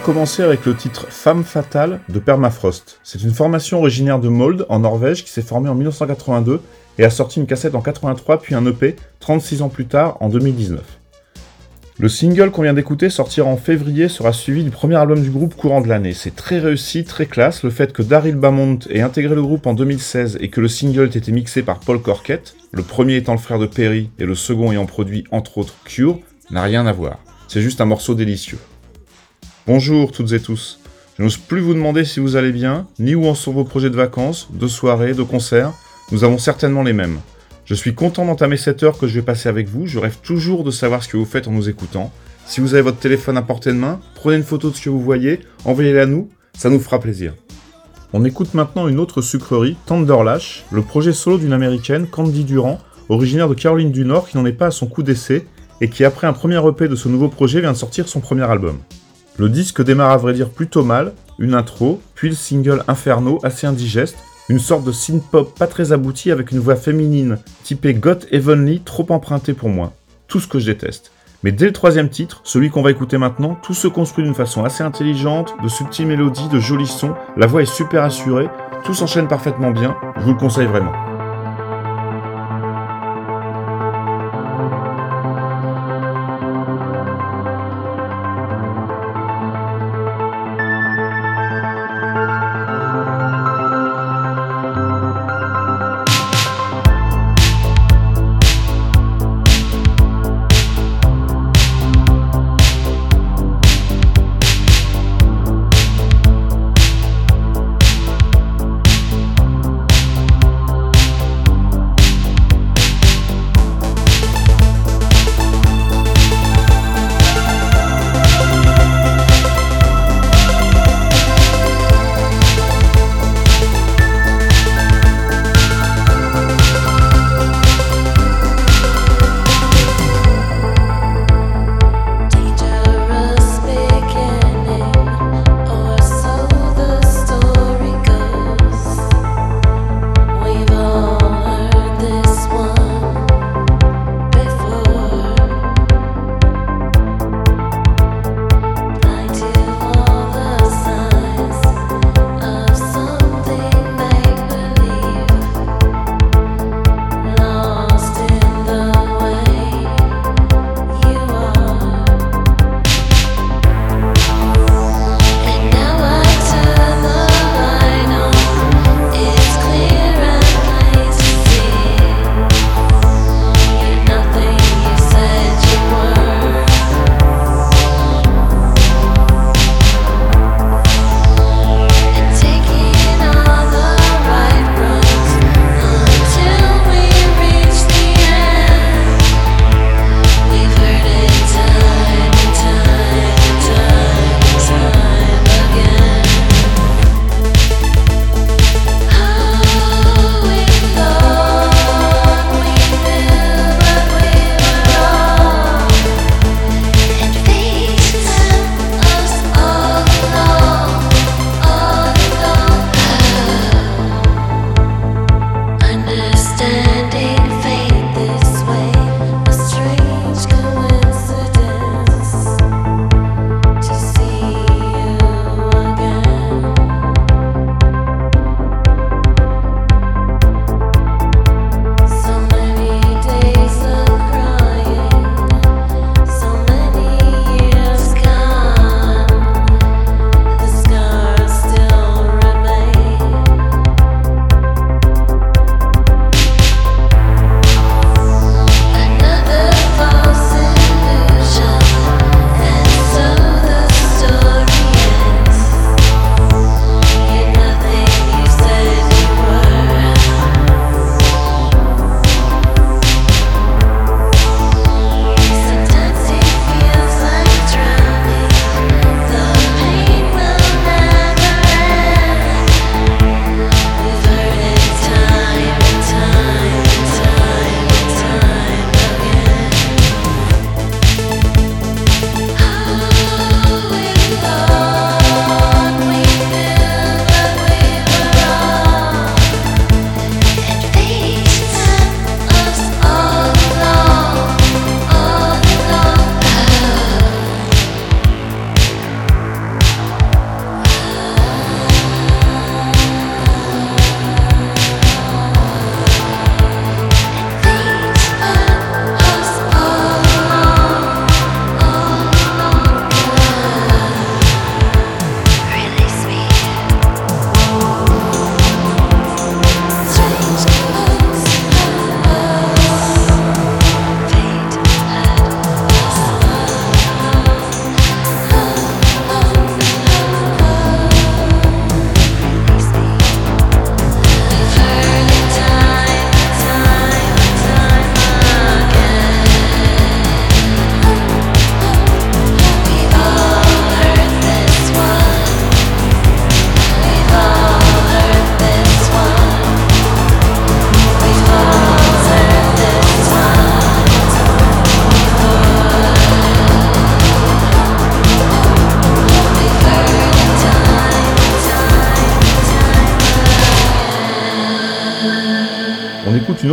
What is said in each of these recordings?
commencer avec le titre Femme fatale de Permafrost. C'est une formation originaire de Mold en Norvège qui s'est formée en 1982 et a sorti une cassette en 83 puis un EP 36 ans plus tard en 2019. Le single qu'on vient d'écouter sortira en février sera suivi du premier album du groupe courant de l'année. C'est très réussi, très classe. Le fait que Daryl Bamont ait intégré le groupe en 2016 et que le single ait été mixé par Paul Corkett, le premier étant le frère de Perry et le second ayant produit entre autres Cure, n'a rien à voir. C'est juste un morceau délicieux. Bonjour toutes et tous. Je n'ose plus vous demander si vous allez bien, ni où en sont vos projets de vacances, de soirées, de concerts. Nous avons certainement les mêmes. Je suis content d'entamer cette heure que je vais passer avec vous. Je rêve toujours de savoir ce que vous faites en nous écoutant. Si vous avez votre téléphone à portée de main, prenez une photo de ce que vous voyez, envoyez-la à nous, ça nous fera plaisir. On écoute maintenant une autre sucrerie, Tenderlash, le projet solo d'une américaine, Candy Durand, originaire de Caroline du Nord, qui n'en est pas à son coup d'essai et qui, après un premier EP de ce nouveau projet, vient de sortir son premier album. Le disque démarre à vrai dire plutôt mal, une intro, puis le single Inferno assez indigeste, une sorte de synth-pop pas très abouti avec une voix féminine typée Got Heavenly trop empruntée pour moi. Tout ce que je déteste. Mais dès le troisième titre, celui qu'on va écouter maintenant, tout se construit d'une façon assez intelligente, de subtiles mélodies, de jolis sons, la voix est super assurée, tout s'enchaîne parfaitement bien, je vous le conseille vraiment.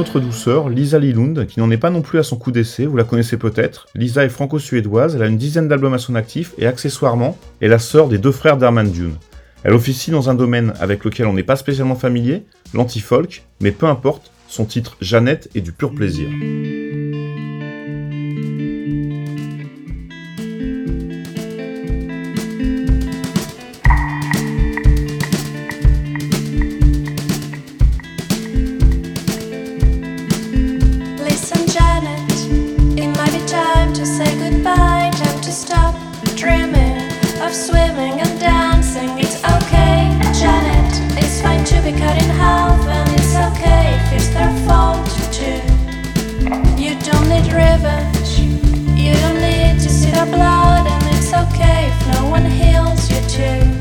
Autre douceur, Lisa Lilund, qui n'en est pas non plus à son coup d'essai, vous la connaissez peut-être. Lisa est franco-suédoise, elle a une dizaine d'albums à son actif et accessoirement est la sœur des deux frères d'Herman Dune. Elle officie dans un domaine avec lequel on n'est pas spécialement familier, l'anti-folk, mais peu importe, son titre Jeannette est du pur plaisir. up blood, and it's okay if no one heals you too.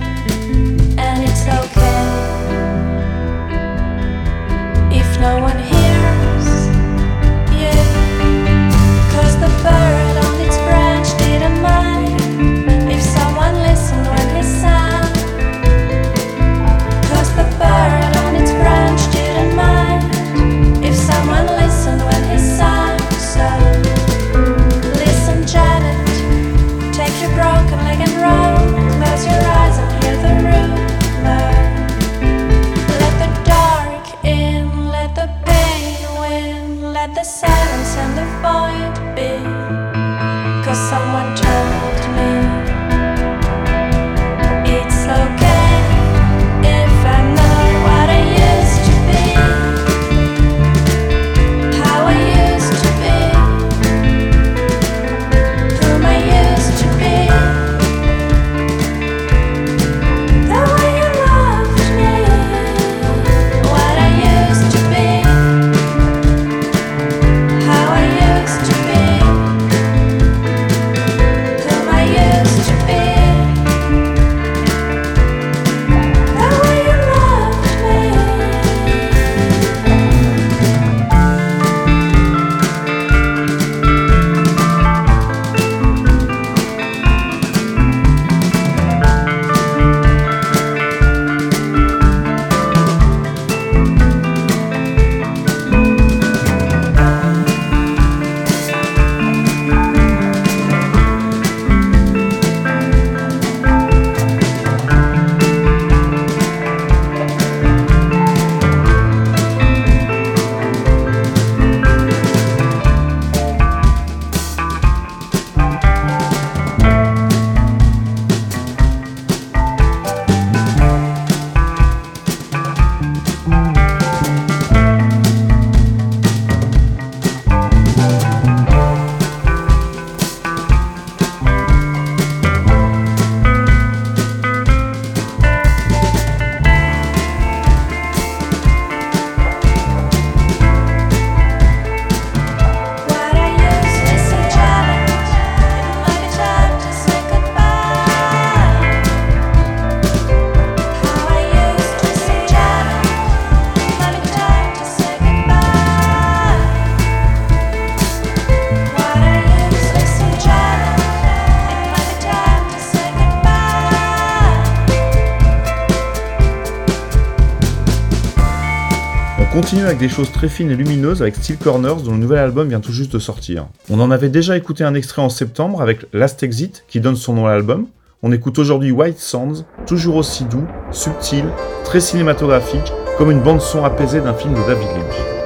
Continue avec des choses très fines et lumineuses avec Steel Corners dont le nouvel album vient tout juste de sortir. On en avait déjà écouté un extrait en septembre avec Last Exit qui donne son nom à l'album. On écoute aujourd'hui White Sands, toujours aussi doux, subtil, très cinématographique, comme une bande son apaisée d'un film de David Lynch.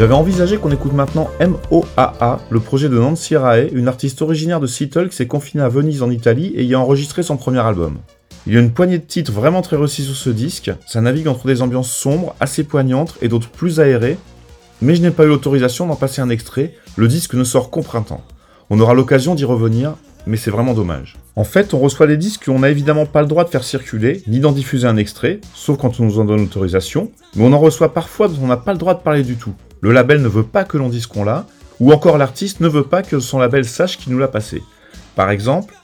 J'avais envisagé qu'on écoute maintenant MOAA, le projet de Nancy Rae, une artiste originaire de Seattle qui s'est confinée à Venise en Italie et y a enregistré son premier album. Il y a une poignée de titres vraiment très réussis sur ce disque, ça navigue entre des ambiances sombres, assez poignantes et d'autres plus aérées, mais je n'ai pas eu l'autorisation d'en passer un extrait, le disque ne sort qu'au printemps. On aura l'occasion d'y revenir, mais c'est vraiment dommage. En fait, on reçoit des disques qu'on n'a évidemment pas le droit de faire circuler, ni d'en diffuser un extrait, sauf quand on nous en donne l'autorisation, mais on en reçoit parfois dont on n'a pas le droit de parler du tout. Le label ne veut pas que l'on dise qu'on l'a, ou encore l'artiste ne veut pas que son label sache qu'il nous l'a passé. Par exemple,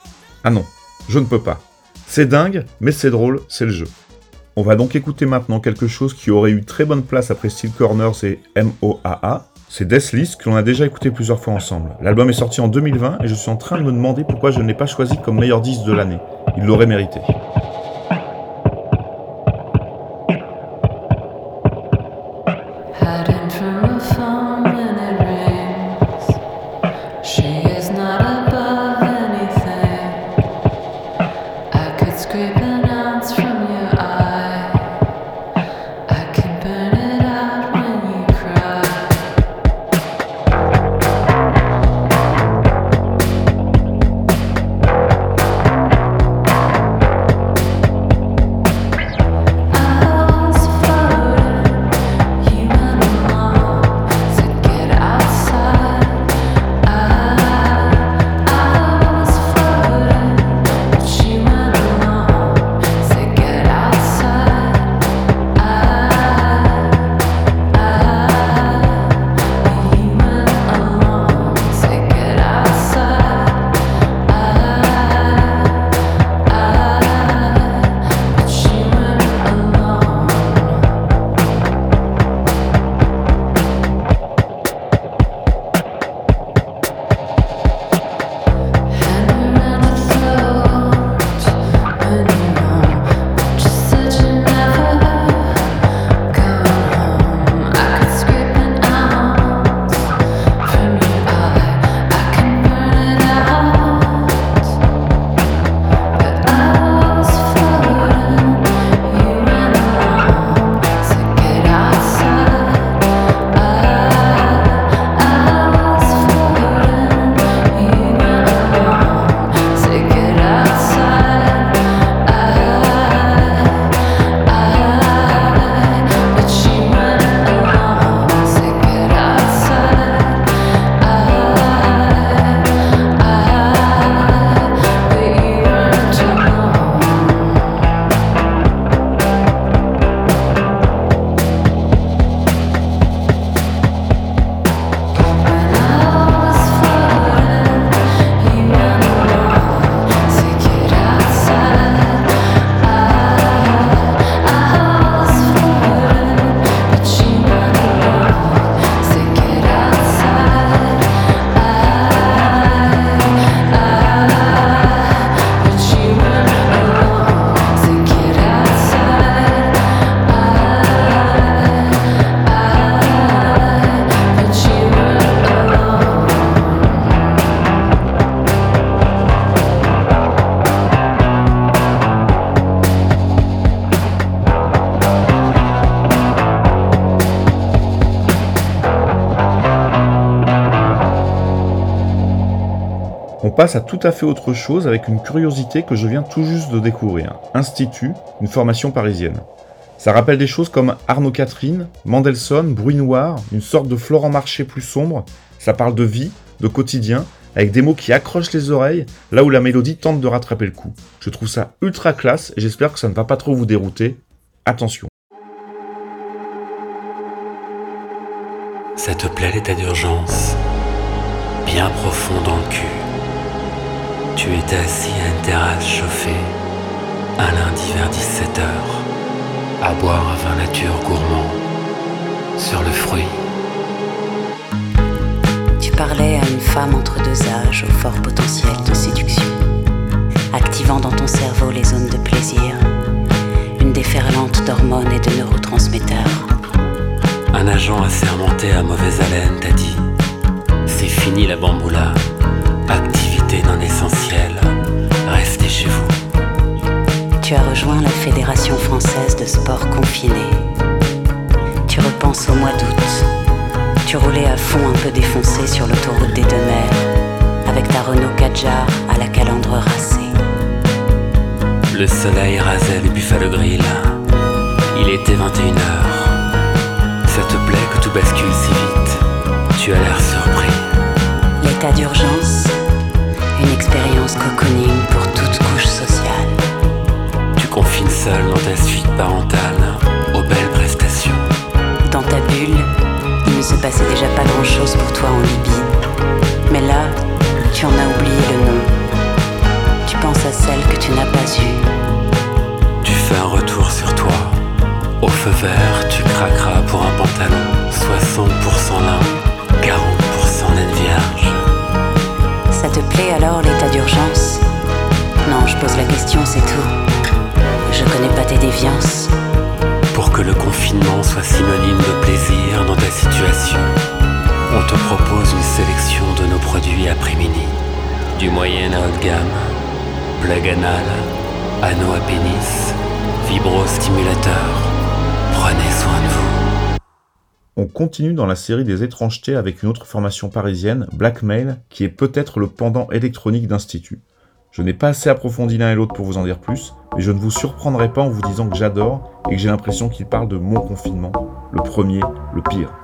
ah non, je ne peux pas. C'est dingue, mais c'est drôle, c'est le jeu. On va donc écouter maintenant quelque chose qui aurait eu très bonne place après Steel Corners et MOAA, c'est Deathlist que l'on a déjà écouté plusieurs fois ensemble. L'album est sorti en 2020 et je suis en train de me demander pourquoi je ne l'ai pas choisi comme meilleur disque de l'année. Il l'aurait mérité. Passe à tout à fait autre chose avec une curiosité que je viens tout juste de découvrir. Institut, une formation parisienne. Ça rappelle des choses comme Arnaud Catherine, Mendelssohn, Bruit Noir, une sorte de Florent Marché plus sombre. Ça parle de vie, de quotidien, avec des mots qui accrochent les oreilles, là où la mélodie tente de rattraper le coup. Je trouve ça ultra classe et j'espère que ça ne va pas trop vous dérouter. Attention. Ça te plaît l'état d'urgence Bien profond dans le cul tu étais assis à une terrasse chauffée, un lundi vers 17h, à boire un vin nature gourmand, sur le fruit. Tu parlais à une femme entre deux âges au fort potentiel de séduction, activant dans ton cerveau les zones de plaisir, une déferlante d'hormones et de neurotransmetteurs. Un agent assermenté à mauvaise haleine t'a dit C'est fini la bamboula, non essentiel, restez chez vous. Tu as rejoint la Fédération française de sport confiné. Tu repenses au mois d'août, Tu roulais à fond un peu défoncé sur l'autoroute des deux mers, avec ta Renault Kadjar à la calandre racée. Le soleil rasait les Buffalo Grill. Il était 21h. Ça te plaît que tout bascule si vite? Tu as l'air surpris. L'état d'urgence, une expérience cocooning pour toute couche sociale. Tu confines seul dans ta suite parentale aux belles prestations. Dans ta bulle, il ne se passait déjà pas grand-chose pour toi en Libye. Mais là, tu en as oublié le nom. Tu penses à celle que tu n'as pas eue. Tu fais un retour sur toi. Au feu vert, tu craqueras pour un pantalon. 60% lin, alors l'état d'urgence Non, je pose la question, c'est tout. Je connais pas tes déviances. Pour que le confinement soit synonyme de plaisir dans ta situation, on te propose une sélection de nos produits mini. Du moyen à haut de gamme, plug anal, anneau à pénis, vibrostimulateur. Prenez soin de vous. On continue dans la série des étrangetés avec une autre formation parisienne, Blackmail, qui est peut-être le pendant électronique d'Institut. Je n'ai pas assez approfondi l'un et l'autre pour vous en dire plus, mais je ne vous surprendrai pas en vous disant que j'adore et que j'ai l'impression qu'il parle de mon confinement, le premier, le pire.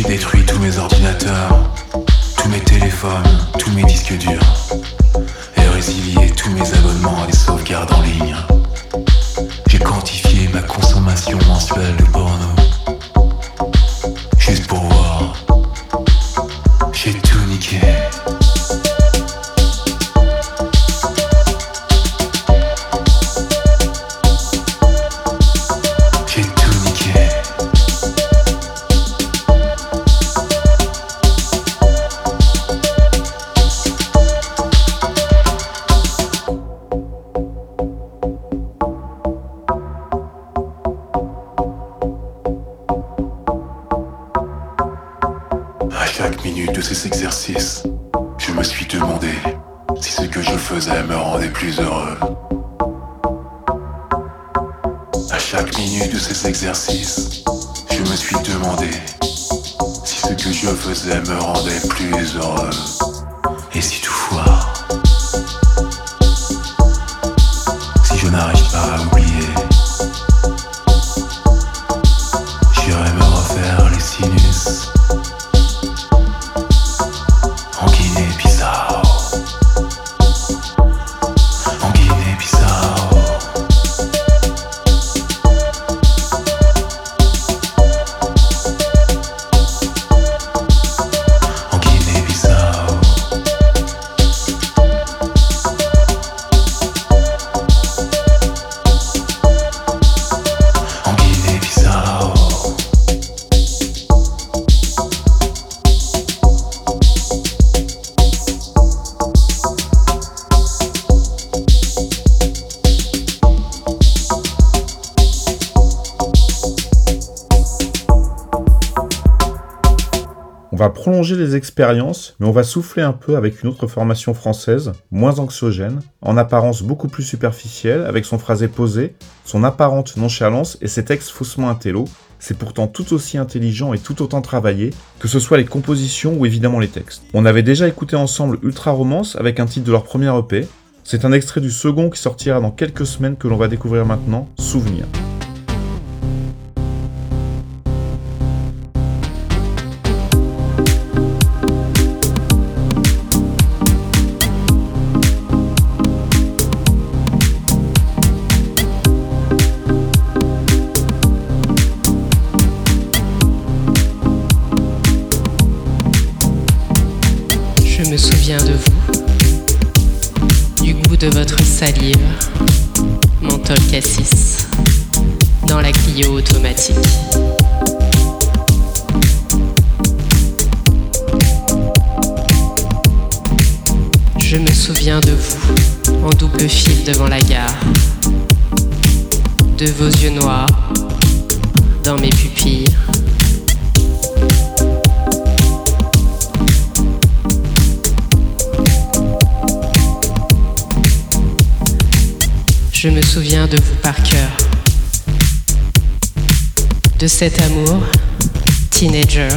J'ai détruit tous mes ordinateurs, tous mes téléphones, tous mes disques durs, et résilié tous mes abonnements à des sauvegardes en ligne. J'ai quantifié ma consommation mensuelle de porno. Prolonger les expériences, mais on va souffler un peu avec une autre formation française, moins anxiogène, en apparence beaucoup plus superficielle, avec son phrasé posé, son apparente nonchalance et ses textes faussement intello. C'est pourtant tout aussi intelligent et tout autant travaillé, que ce soit les compositions ou évidemment les textes. On avait déjà écouté ensemble Ultra Romance avec un titre de leur premier EP. C'est un extrait du second qui sortira dans quelques semaines que l'on va découvrir maintenant, Souvenir. Devant la gare, de vos yeux noirs, dans mes pupilles. Je me souviens de vous par cœur. De cet amour, teenager.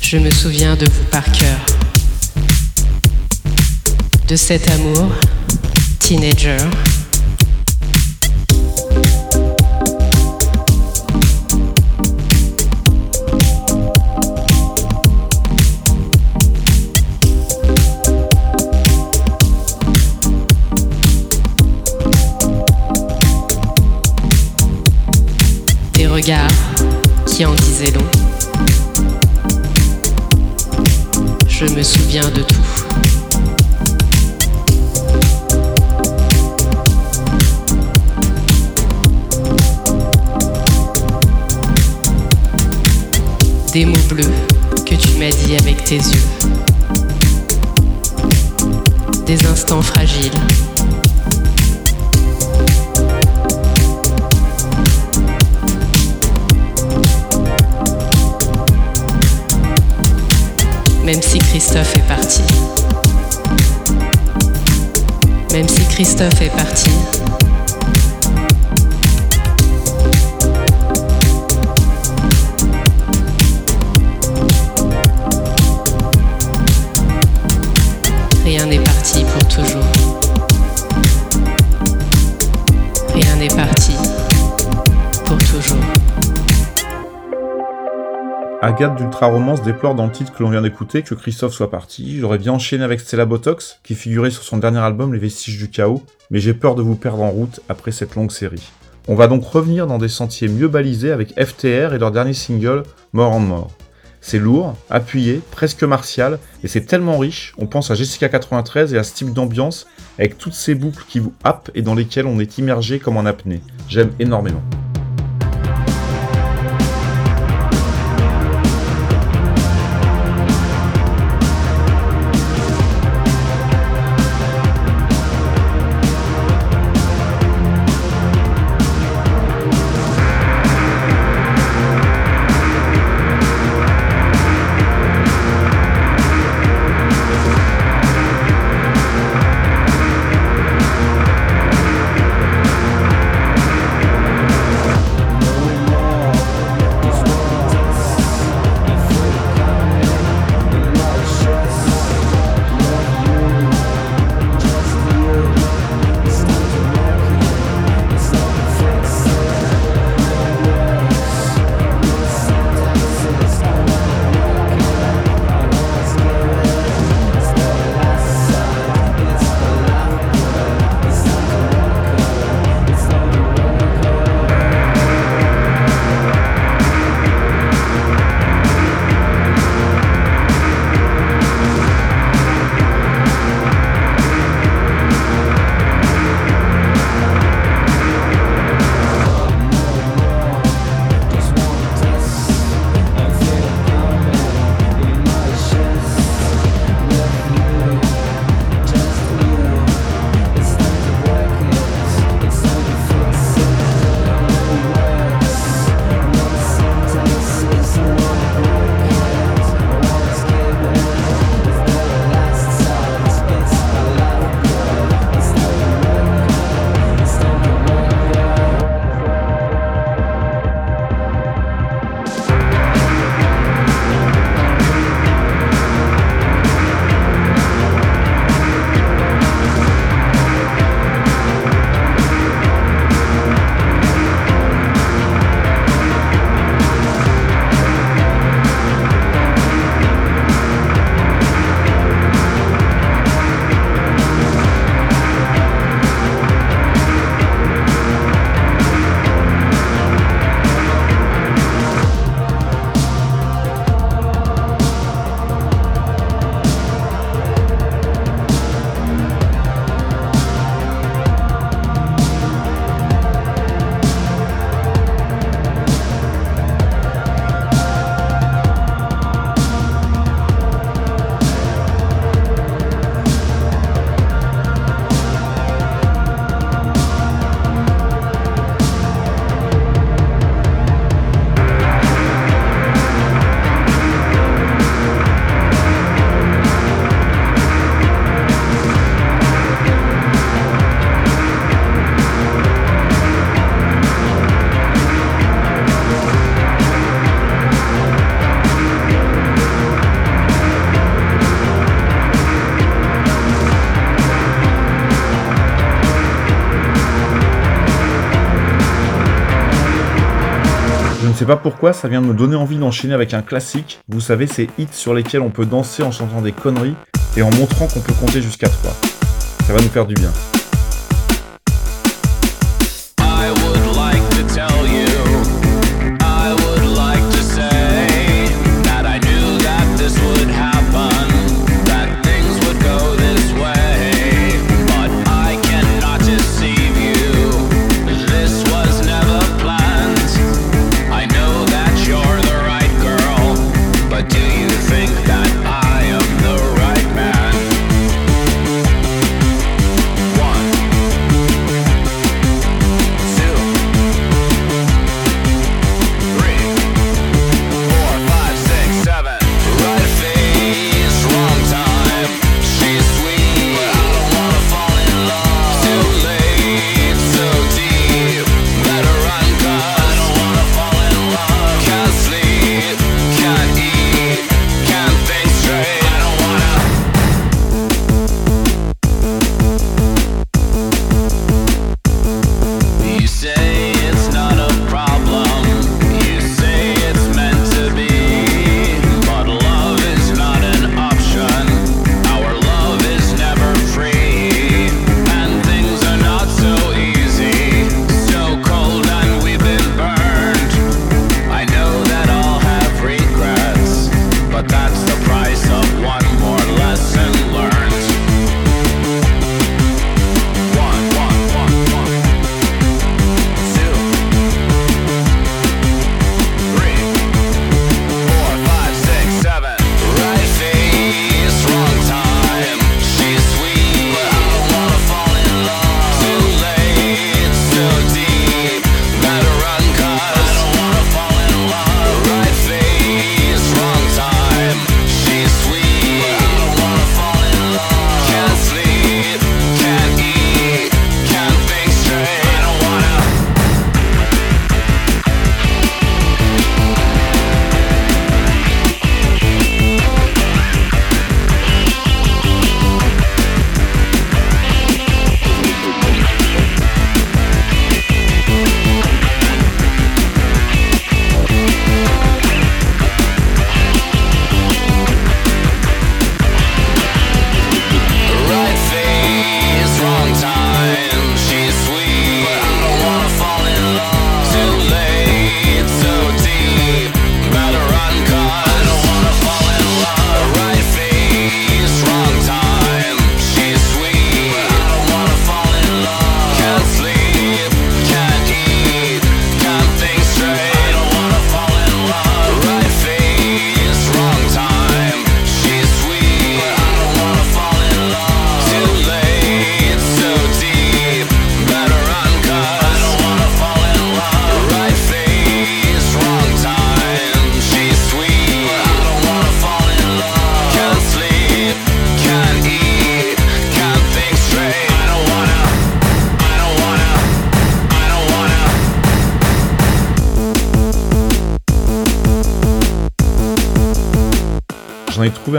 Je me souviens de vous par cœur. De cet amour, teenager. qui en disait long. Je me souviens de tout. Des mots bleus que tu m'as dit avec tes yeux. Des instants fragiles même si Christophe est parti. Même si Christophe est parti. Agathe d'Ultra Romance déplore dans le titre que l'on vient d'écouter que Christophe soit parti. J'aurais bien enchaîné avec Stella Botox, qui figurait sur son dernier album Les Vestiges du Chaos, mais j'ai peur de vous perdre en route après cette longue série. On va donc revenir dans des sentiers mieux balisés avec FTR et leur dernier single More and More. C'est lourd, appuyé, presque martial, et c'est tellement riche, on pense à Jessica 93 et à ce type d'ambiance, avec toutes ces boucles qui vous happent et dans lesquelles on est immergé comme en apnée. J'aime énormément. Sais pas pourquoi, ça vient de me donner envie d'enchaîner avec un classique. Vous savez, ces hits sur lesquels on peut danser en chantant des conneries et en montrant qu'on peut compter jusqu'à 3. Ça va nous faire du bien.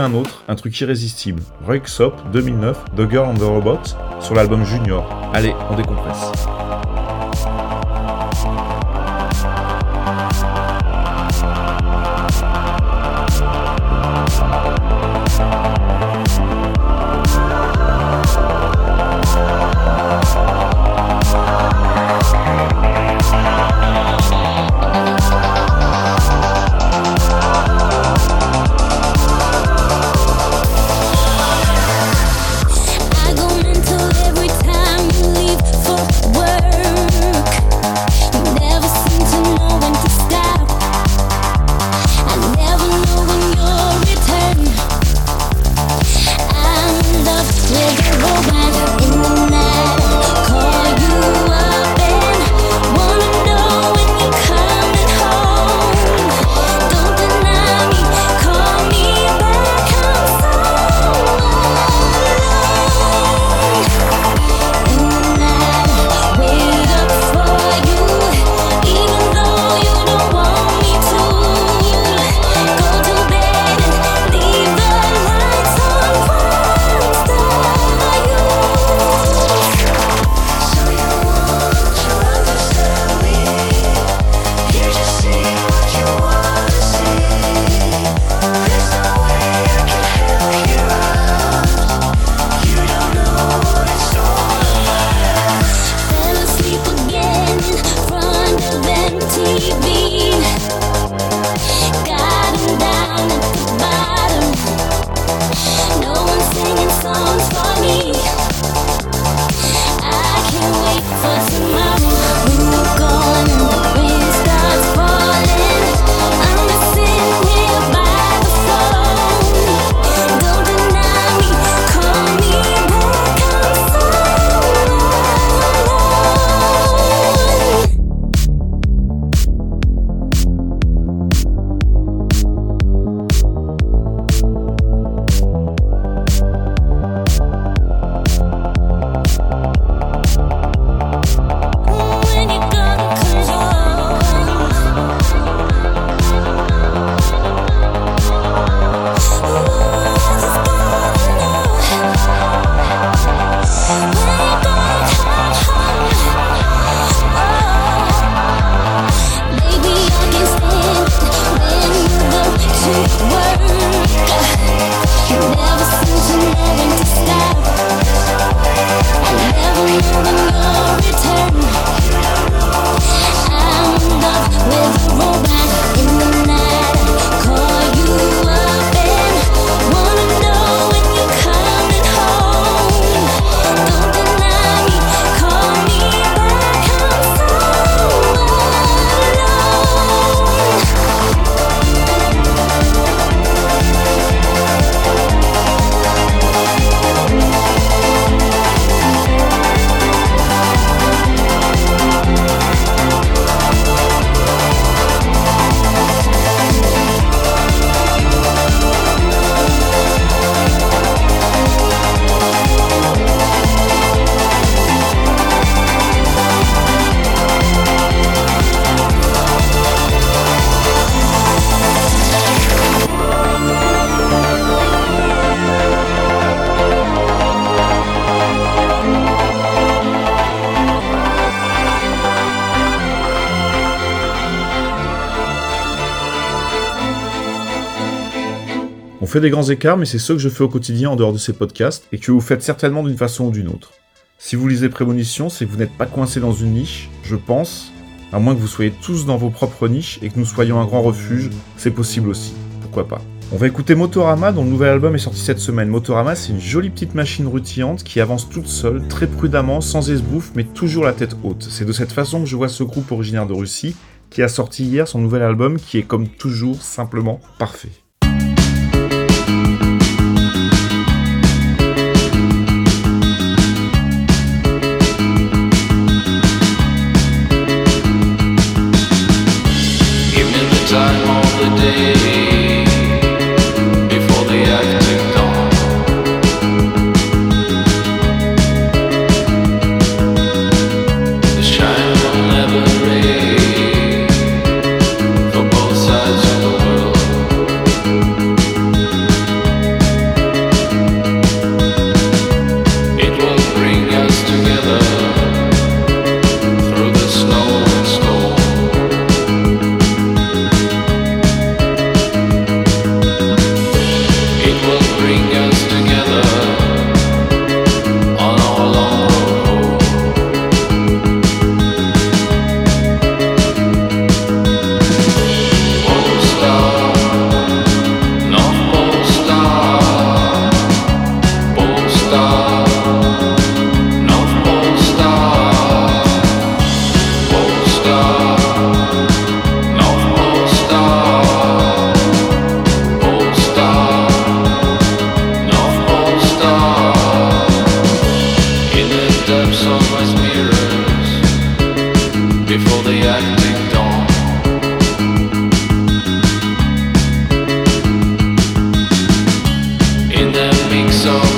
Un autre, un truc irrésistible. Sop 2009, The Girl and the Robot, sur l'album Junior. Allez, on décompresse. Fait des grands écarts, mais c'est ce que je fais au quotidien en dehors de ces podcasts, et que vous faites certainement d'une façon ou d'une autre. Si vous lisez Prémonition, c'est que vous n'êtes pas coincé dans une niche, je pense, à moins que vous soyez tous dans vos propres niches et que nous soyons un grand refuge, c'est possible aussi, pourquoi pas? On va écouter Motorama dont le nouvel album est sorti cette semaine. Motorama c'est une jolie petite machine rutillante qui avance toute seule, très prudemment, sans esbouffe, mais toujours la tête haute. C'est de cette façon que je vois ce groupe originaire de Russie qui a sorti hier son nouvel album qui est comme toujours simplement parfait. Passe de la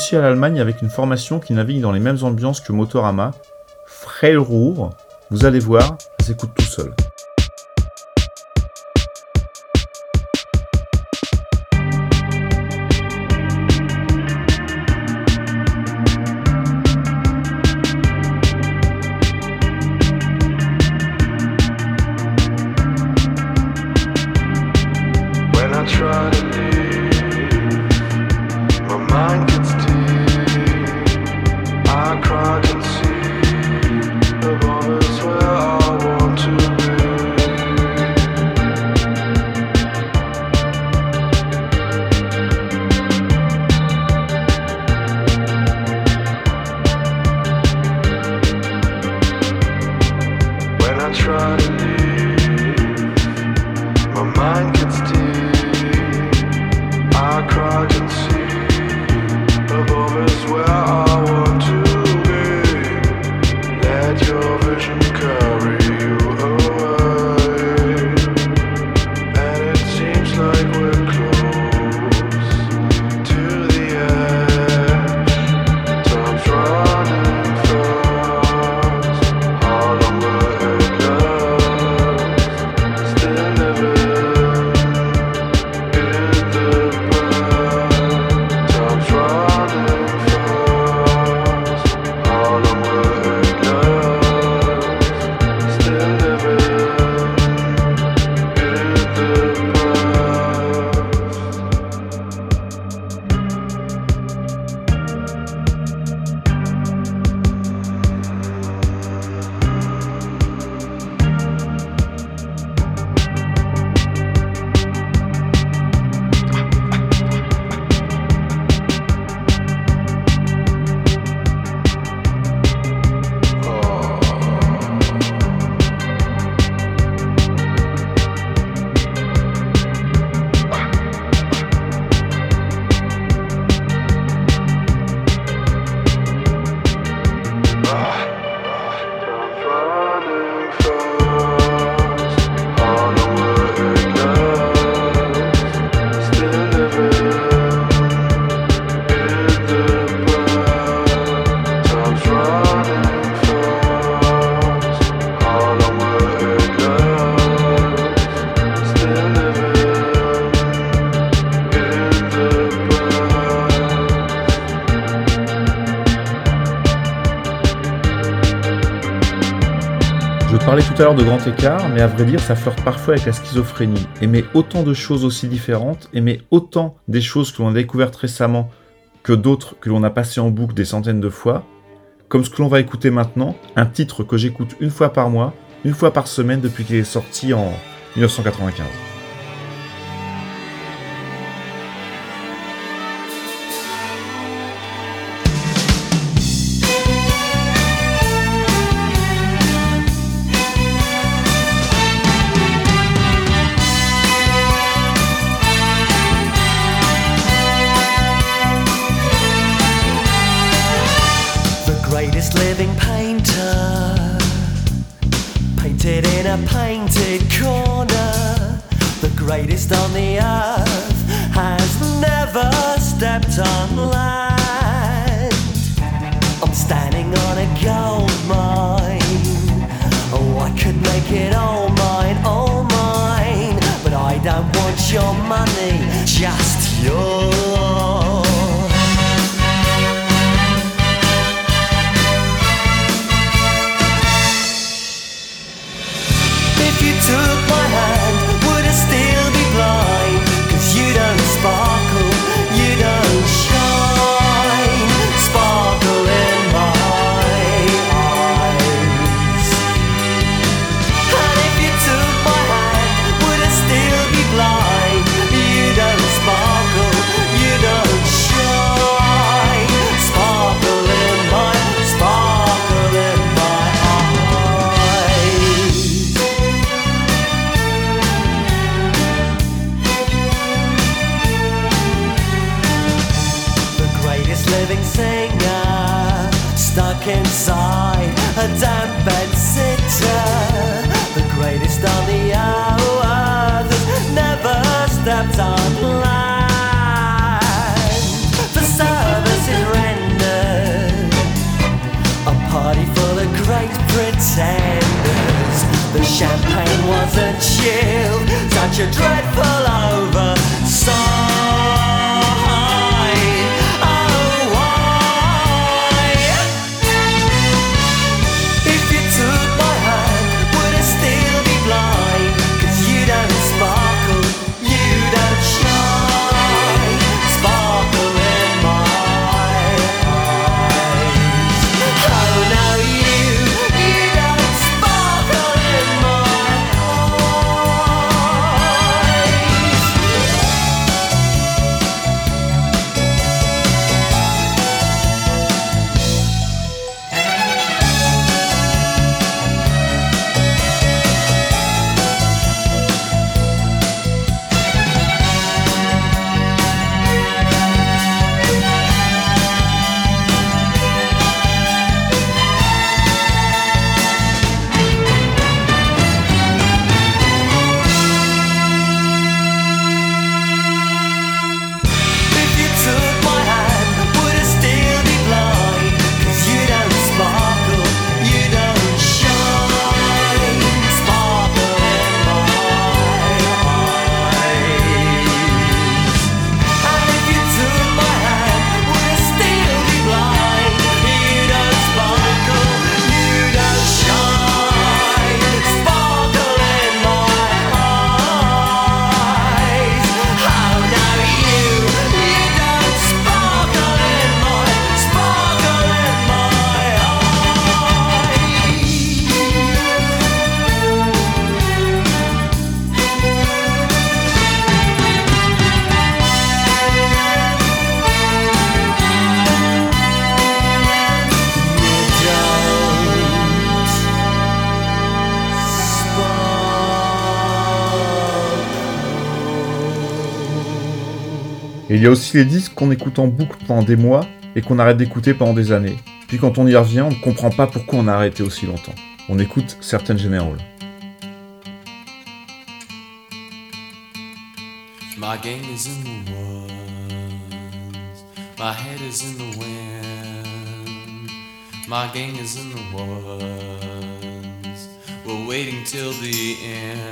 Russie à l'Allemagne avec une formation qui navigue dans les mêmes ambiances que Motorama, Freilruhr. Vous allez voir, ça s'écoute tout seul. De grand écart, mais à vrai dire, ça flirte parfois avec la schizophrénie. Aimer autant de choses aussi différentes, aimer autant des choses que l'on a découvertes récemment que d'autres que l'on a passées en boucle des centaines de fois, comme ce que l'on va écouter maintenant, un titre que j'écoute une fois par mois, une fois par semaine depuis qu'il est sorti en 1995. Il y a aussi les disques qu'on écoute en boucle pendant des mois et qu'on arrête d'écouter pendant des années. Puis quand on y revient, on ne comprend pas pourquoi on a arrêté aussi longtemps. On écoute certaines générales. My is in the woods. My head is in the wind. My gang is in the woods. We're waiting till the end.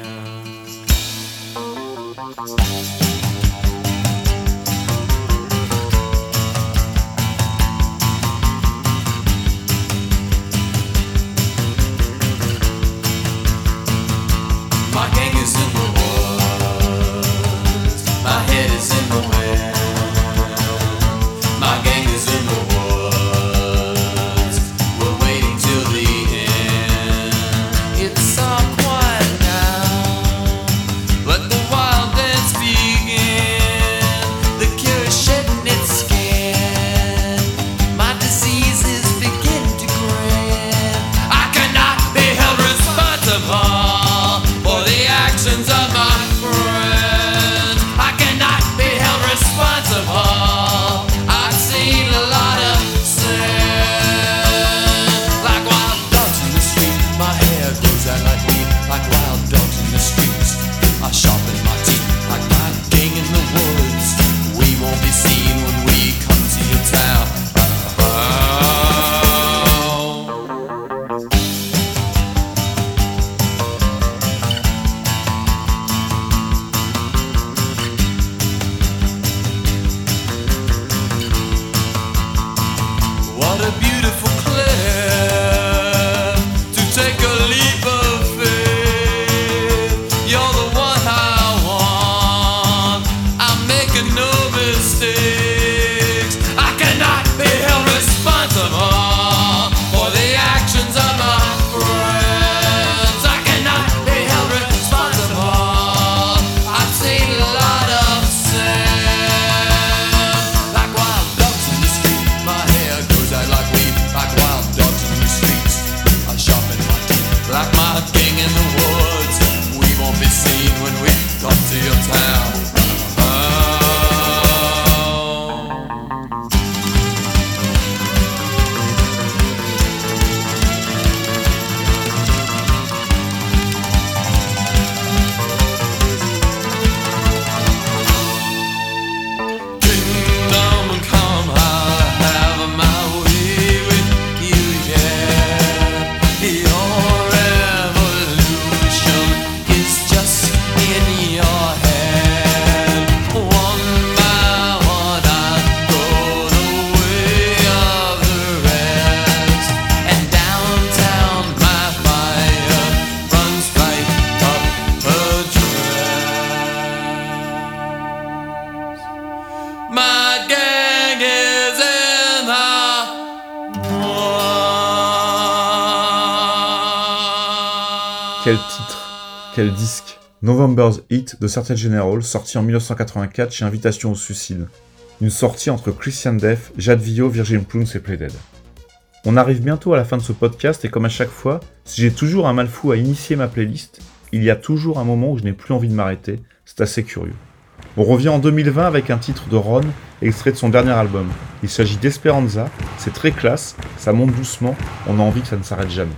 November's Hit de Certain General, sorti en 1984 chez Invitation au Suicide. Une sortie entre Christian Death, Jad Vio, Virgin Prunes et Playdead. On arrive bientôt à la fin de ce podcast et comme à chaque fois, si j'ai toujours un mal fou à initier ma playlist, il y a toujours un moment où je n'ai plus envie de m'arrêter, c'est assez curieux. On revient en 2020 avec un titre de Ron, extrait de son dernier album. Il s'agit d'Esperanza, c'est très classe, ça monte doucement, on a envie que ça ne s'arrête jamais.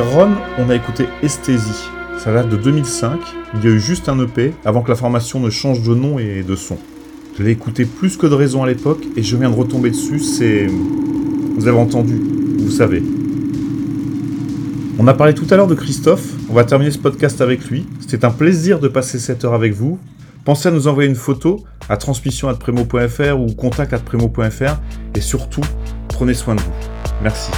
Ron, on a écouté Esthésie. Ça date de 2005. Il y a eu juste un EP avant que la formation ne change de nom et de son. Je l'ai écouté plus que de raison à l'époque et je viens de retomber dessus. C'est. Vous avez entendu, vous savez. On a parlé tout à l'heure de Christophe. On va terminer ce podcast avec lui. C'était un plaisir de passer cette heure avec vous. Pensez à nous envoyer une photo à transmission.premo.fr ou contact.premo.fr et surtout, prenez soin de vous. Merci.